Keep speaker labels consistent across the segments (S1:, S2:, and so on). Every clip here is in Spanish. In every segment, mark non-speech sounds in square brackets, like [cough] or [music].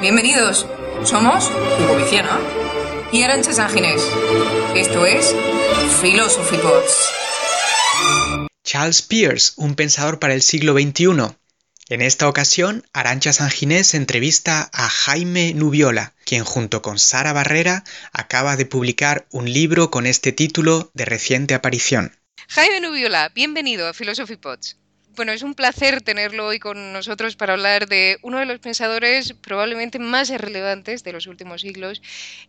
S1: Bienvenidos. Somos Hugo Viciano y Arancha Sánchez. Esto es Philosophy Pods.
S2: Charles Peirce, un pensador para el siglo XXI. En esta ocasión, Arancha Sanginés entrevista a Jaime Nubiola, quien junto con Sara Barrera acaba de publicar un libro con este título de reciente aparición.
S3: Jaime Nubiola, bienvenido a Philosophy Pods. Bueno, es un placer tenerlo hoy con nosotros para hablar de uno de los pensadores probablemente más relevantes de los últimos siglos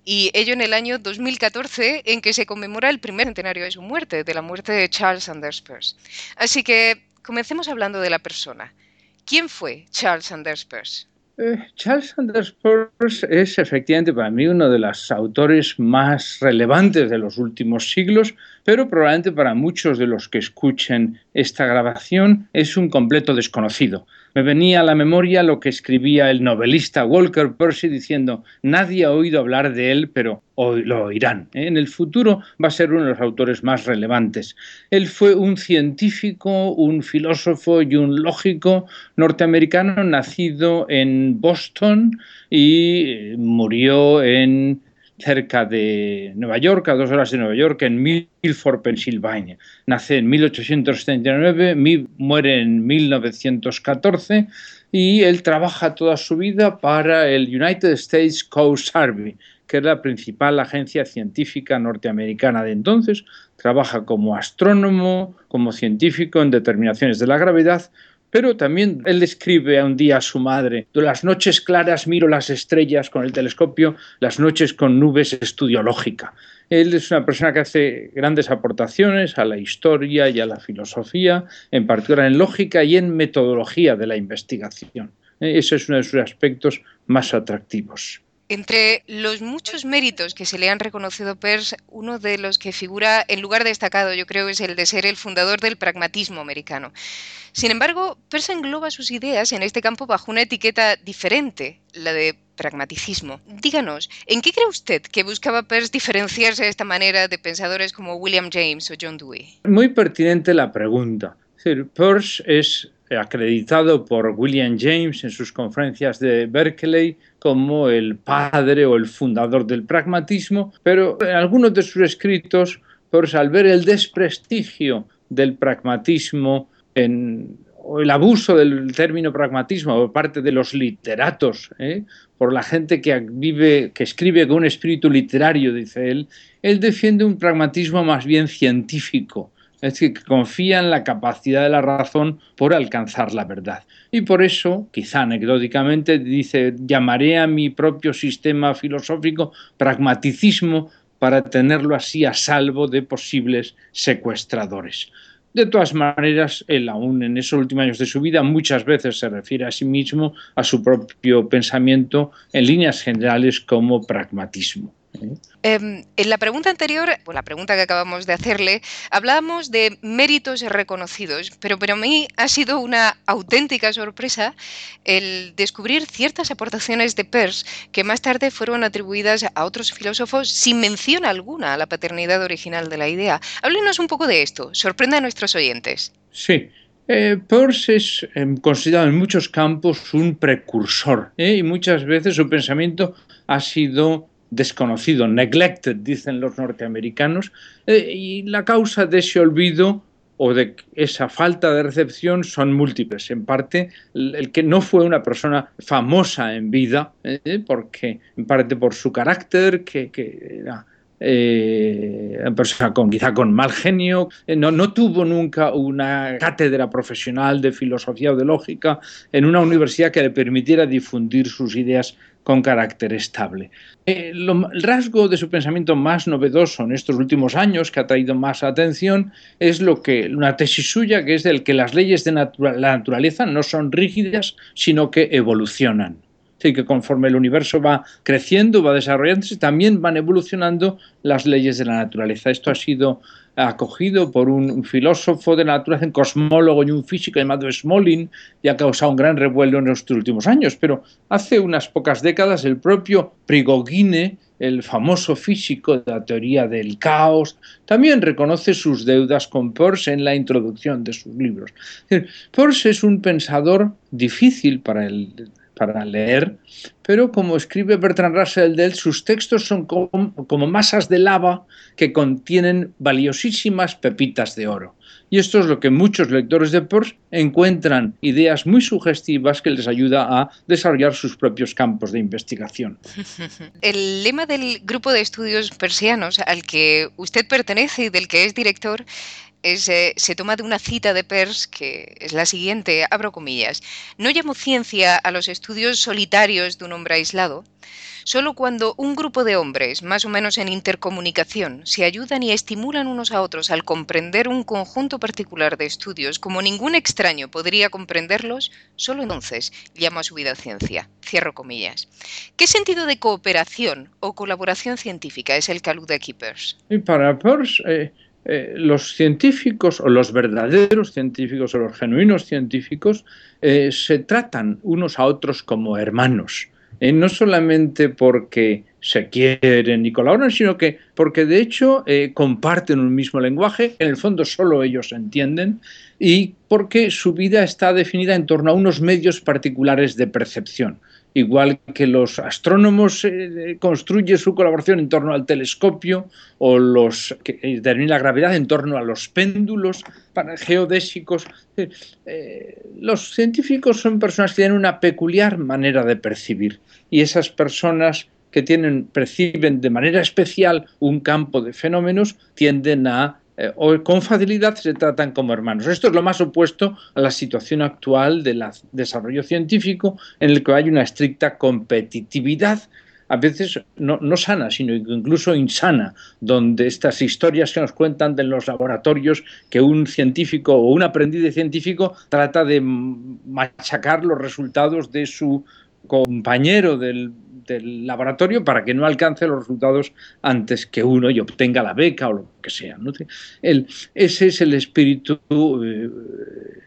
S3: y ello en el año 2014 en que se conmemora el primer centenario de su muerte, de la muerte de Charles Sanders Peirce. Así que comencemos hablando de la persona. ¿Quién fue Charles Sanders Peirce?
S4: Eh, Charles Sanders Peirce es efectivamente para mí uno de los autores más relevantes de los últimos siglos pero probablemente para muchos de los que escuchen esta grabación es un completo desconocido. Me venía a la memoria lo que escribía el novelista Walker Percy diciendo, nadie ha oído hablar de él, pero lo oirán. En el futuro va a ser uno de los autores más relevantes. Él fue un científico, un filósofo y un lógico norteamericano nacido en Boston y murió en cerca de Nueva York, a dos horas de Nueva York, en Milford, Pensilvania. Nace en 1839, muere en 1914 y él trabaja toda su vida para el United States Coast Survey, que es la principal agencia científica norteamericana de entonces. Trabaja como astrónomo, como científico en determinaciones de la gravedad, pero también él describe a un día a su madre, las noches claras miro las estrellas con el telescopio, las noches con nubes estudio lógica. Él es una persona que hace grandes aportaciones a la historia y a la filosofía, en particular en lógica y en metodología de la investigación. Ese es uno de sus aspectos más atractivos.
S3: Entre los muchos méritos que se le han reconocido Peirce, uno de los que figura en lugar destacado, yo creo, es el de ser el fundador del pragmatismo americano. Sin embargo, Peirce engloba sus ideas en este campo bajo una etiqueta diferente, la de pragmaticismo. Díganos, ¿en qué cree usted que buscaba Peirce diferenciarse de esta manera de pensadores como William James o John Dewey?
S4: Muy pertinente la pregunta. Peirce es acreditado por William James en sus conferencias de Berkeley como el padre o el fundador del pragmatismo, pero en algunos de sus escritos, por al ver el desprestigio del pragmatismo en, o el abuso del término pragmatismo por parte de los literatos, ¿eh? por la gente que vive, que escribe con un espíritu literario, dice él, él defiende un pragmatismo más bien científico, es que confía en la capacidad de la razón por alcanzar la verdad. Y por eso, quizá anecdóticamente, dice, llamaré a mi propio sistema filosófico pragmaticismo para tenerlo así a salvo de posibles secuestradores. De todas maneras, él aún en esos últimos años de su vida muchas veces se refiere a sí mismo, a su propio pensamiento, en líneas generales como pragmatismo.
S3: Em, en la pregunta anterior, o la pregunta que acabamos de hacerle, hablábamos de méritos reconocidos, pero para mí ha sido una auténtica sorpresa el descubrir ciertas aportaciones de Peirce que más tarde fueron atribuidas a otros filósofos sin mención alguna a la paternidad original de la idea. Háblenos un poco de esto, sorprenda a nuestros oyentes.
S4: Sí, eh, Peirce es em, considerado en muchos campos un precursor ¿eh? y muchas veces su pensamiento ha sido desconocido, neglected, dicen los norteamericanos, eh, y la causa de ese olvido o de esa falta de recepción son múltiples. En parte, el que no fue una persona famosa en vida, eh, porque en parte por su carácter, que, era eh, una persona con, quizá con mal genio, no, no, tuvo nunca una cátedra profesional de filosofía o de lógica en una universidad que le permitiera difundir sus ideas con carácter estable. Eh, el rasgo de su pensamiento más novedoso en estos últimos años, que ha traído más atención, es lo que una tesis suya, que es del que las leyes de la naturaleza no son rígidas, sino que evolucionan. Así que conforme el universo va creciendo, va desarrollándose, también van evolucionando las leyes de la naturaleza. Esto ha sido acogido por un filósofo de la naturaleza, un cosmólogo y un físico llamado Smolin y ha causado un gran revuelo en los últimos años. Pero hace unas pocas décadas el propio Prigogine, el famoso físico de la teoría del caos, también reconoce sus deudas con Peirce en la introducción de sus libros. Peirce es un pensador difícil para el para leer, pero como escribe Bertrand Russell de él, sus textos son como, como masas de lava que contienen valiosísimas pepitas de oro. Y esto es lo que muchos lectores de Peirce encuentran ideas muy sugestivas que les ayuda a desarrollar sus propios campos de investigación. [laughs]
S3: El lema del grupo de estudios persianos al que usted pertenece y del que es director eh, se toma de una cita de Peirce que es la siguiente, abro comillas. No llamo ciencia a los estudios solitarios de un hombre aislado, solo cuando un grupo de hombres, más o menos en intercomunicación, se ayudan y estimulan unos a otros al comprender un conjunto particular de estudios como ningún extraño podría comprenderlos, solo entonces llamo a su vida ciencia. Cierro comillas. ¿Qué sentido de cooperación o colaboración científica es el que alude aquí Peirce?
S4: Para Peirce... Eh, eh, los científicos o los verdaderos científicos o los genuinos científicos eh, se tratan unos a otros como hermanos. Eh, no solamente porque se quieren y colaboran, sino que porque de hecho comparten un mismo lenguaje, en el fondo solo ellos entienden, y porque su vida está definida en torno a unos medios particulares de percepción igual que los astrónomos eh, construyen su colaboración en torno al telescopio o los que determinan la gravedad en torno a los péndulos geodésicos. Eh, los científicos son personas que tienen una peculiar manera de percibir y esas personas que tienen perciben de manera especial un campo de fenómenos tienden a eh, o con facilidad se tratan como hermanos. Esto es lo más opuesto a la situación actual del desarrollo científico en el que hay una estricta competitividad a veces no, no, sana, sino incluso insana, donde estas historias que nos cuentan de los laboratorios, que un científico o un aprendiz de científico trata de machacar los resultados de su compañero del del laboratorio para que no alcance los resultados antes que uno y obtenga la beca o lo que sea. El, ese es el espíritu eh,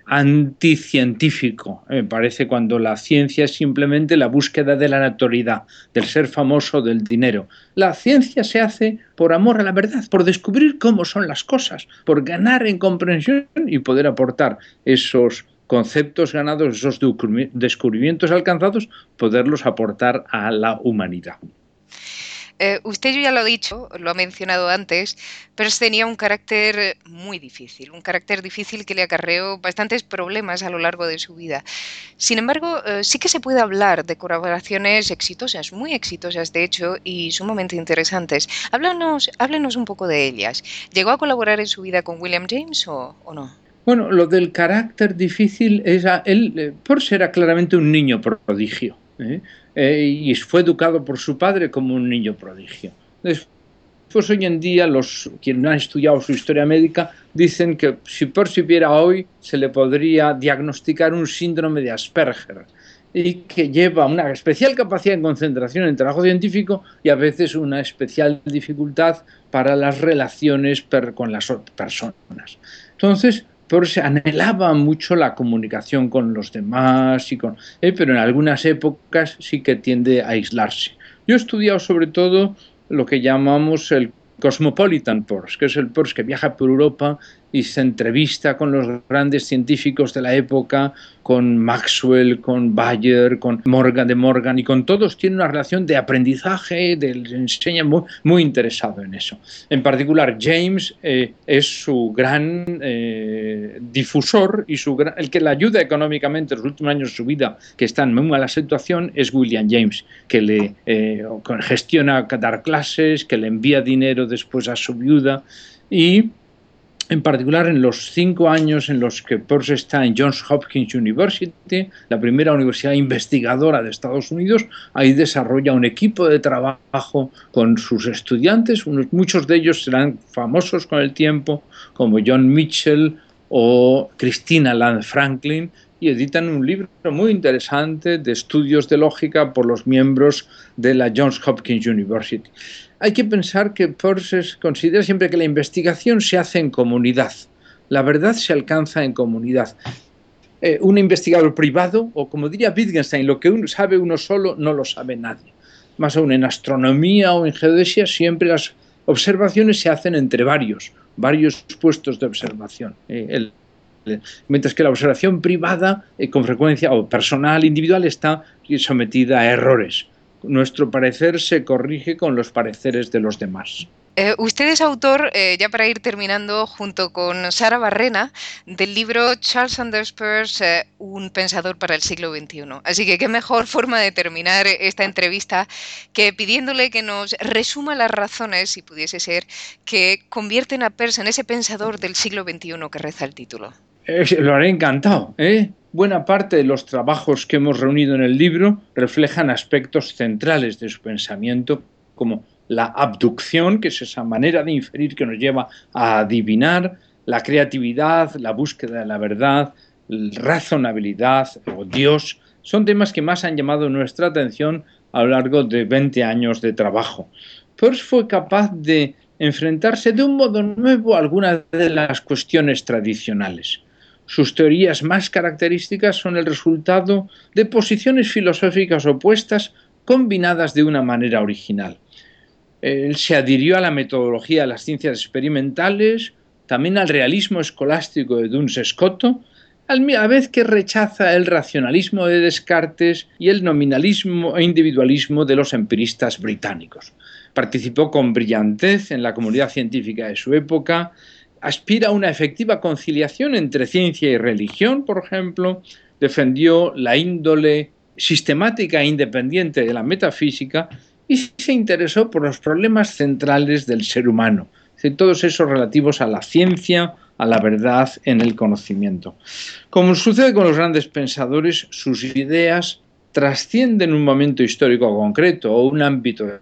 S4: anticientífico, me parece, cuando la ciencia es simplemente la búsqueda de la naturalidad, del ser famoso, del dinero. La ciencia se hace por amor a la verdad, por descubrir cómo son las cosas, por ganar en comprensión y poder aportar esos conceptos ganados, esos descubrimientos alcanzados, poderlos aportar a la humanidad.
S3: Eh, usted ya lo ha dicho, lo ha mencionado antes, pero tenía un carácter muy difícil, un carácter difícil que le acarreó bastantes problemas a lo largo de su vida. Sin embargo, eh, sí que se puede hablar de colaboraciones exitosas, muy exitosas de hecho, y sumamente interesantes. Háblanos, háblenos un poco de ellas. ¿Llegó a colaborar en su vida con William James o no?
S4: Bueno, lo del carácter difícil es él, eh, por ser claramente un niño prodigio, ¿eh? Eh, y fue educado por su padre como un niño prodigio. Después, hoy en día, los quienes han estudiado su historia médica dicen que si percibiera hoy, se le podría diagnosticar un síndrome de Asperger y que lleva una especial capacidad de concentración en trabajo científico y a veces una especial dificultad para las relaciones con las personas. Entonces, se anhelaba mucho la comunicación con los demás, y con, eh, pero en algunas épocas sí que tiende a aislarse. Yo he estudiado sobre todo lo que llamamos el Cosmopolitan Pors, que es el Pors que viaja por Europa y se entrevista con los grandes científicos de la época, con Maxwell, con Bayer, con Morgan de Morgan y con todos tiene una relación de aprendizaje, de, enseña muy, interesado en eso. En particular, James eh, es su gran eh, difusor y su el que le ayuda económicamente en los últimos años de su vida, que está en muy mala situación, es William James, que le eh, gestiona dar clases, que le envía dinero después a su viuda y en particular en los cinco años en los que Peirce está en Johns Hopkins University, la primera universidad investigadora de Estados Unidos, ahí desarrolla un equipo de trabajo con sus estudiantes, muchos de ellos serán famosos con el tiempo, como John Mitchell o Christina Land Franklin, y editan un libro muy interesante de estudios de lógica por los miembros de la Johns Hopkins University hay que pensar que Peirce considera siempre que la investigación se hace en comunidad. La verdad se alcanza en comunidad. Eh, un investigador privado, o como diría Wittgenstein, lo que uno sabe uno solo no lo sabe nadie. Más aún en astronomía o en geodesia siempre las observaciones se hacen entre varios, varios puestos de observación. Eh, mientras que la observación privada, eh, con frecuencia, o personal, individual, está sometida a errores. Nuestro parecer se corrige con los pareceres de los demás.
S3: Eh, usted es autor, eh, ya para ir terminando, junto con Sara Barrena, del libro Charles Sanders Peirce, Un pensador para el siglo XXI. Así que qué mejor forma de terminar esta entrevista que pidiéndole que nos resuma las razones, si pudiese ser, que convierten a Peirce en ese pensador del siglo XXI que reza el título.
S4: Lo haré encantado. Buena parte de los trabajos que hemos reunido en el libro reflejan aspectos centrales de su pensamiento, como la abducción, que es esa manera de inferir que nos lleva a adivinar, la creatividad, la búsqueda de la verdad, razonabilidad o Dios, son temas que más han llamado nuestra atención a lo largo de 20 años de trabajo. Peirce fue capaz de enfrentarse de un modo nuevo a algunas de las cuestiones tradicionales. Sus teorías más características son el resultado de posiciones filosóficas opuestas combinadas de una manera original. Él se adhirió a la metodología de las ciencias experimentales, también al realismo escolástico de Duns Scott, a la vez que rechaza el racionalismo de Descartes y el nominalismo e individualismo de los empiristas británicos. Participó con brillantez en la comunidad científica de su época, aspira a una efectiva conciliación entre ciencia y religión, por ejemplo, defendió la índole sistemática e independiente de la metafísica y se interesó por los problemas centrales del ser humano, todos esos relativos a la ciencia, a la verdad en el conocimiento. Como sucede con los grandes pensadores, sus ideas trascienden un momento histórico concreto o un ámbito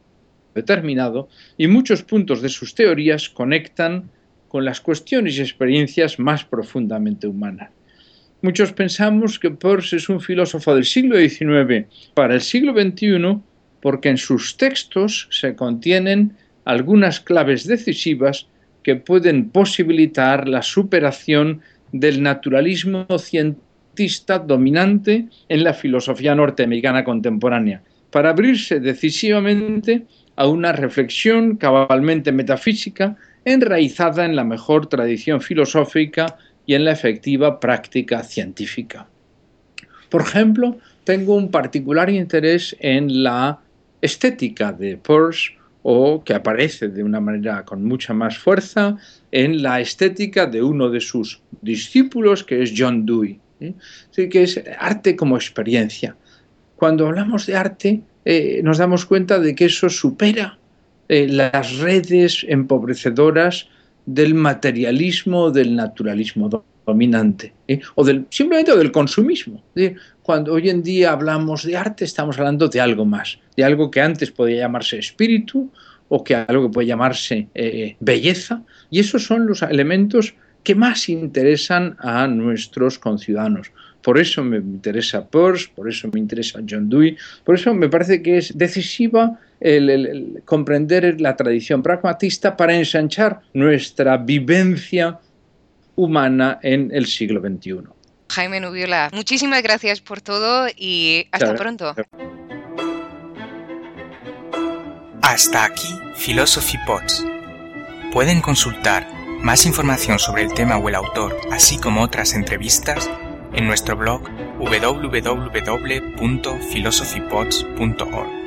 S4: determinado y muchos puntos de sus teorías conectan con las cuestiones y experiencias más profundamente humanas. Muchos pensamos que Peirce es un filósofo del siglo XIX para el siglo XXI porque en sus textos se contienen algunas claves decisivas que pueden posibilitar la superación del naturalismo cientista dominante en la filosofía norteamericana contemporánea, para abrirse decisivamente a una reflexión cabalmente metafísica enraizada en la mejor tradición filosófica y en la efectiva práctica científica. Por ejemplo, tengo un particular interés en la estética de Peirce o que aparece de una manera con mucha más fuerza en la estética de uno de sus discípulos, que es John Dewey. Así que es arte como experiencia. Cuando hablamos de arte, eh, nos damos cuenta de que eso supera eh, las redes empobrecedoras del materialismo, del naturalismo dominante, ¿eh? o del, simplemente del consumismo. Cuando hoy en día hablamos de arte, estamos hablando de algo más, de algo que antes podía llamarse espíritu o que algo que puede llamarse eh, belleza, y esos son los elementos que más interesan a nuestros conciudadanos. Por eso me interesa Peirce, por eso me interesa John Dewey, por eso me parece que es decisiva el comprender la tradición pragmatista para ensanchar nuestra vivencia humana en el siglo XXI.
S3: Jaime Nubiola, muchísimas gracias por todo y hasta pronto.
S2: Hasta aquí Philosophy Pods. Pueden consultar más información sobre el tema o el autor, así como otras entrevistas, en nuestro blog www.philosophypods.org.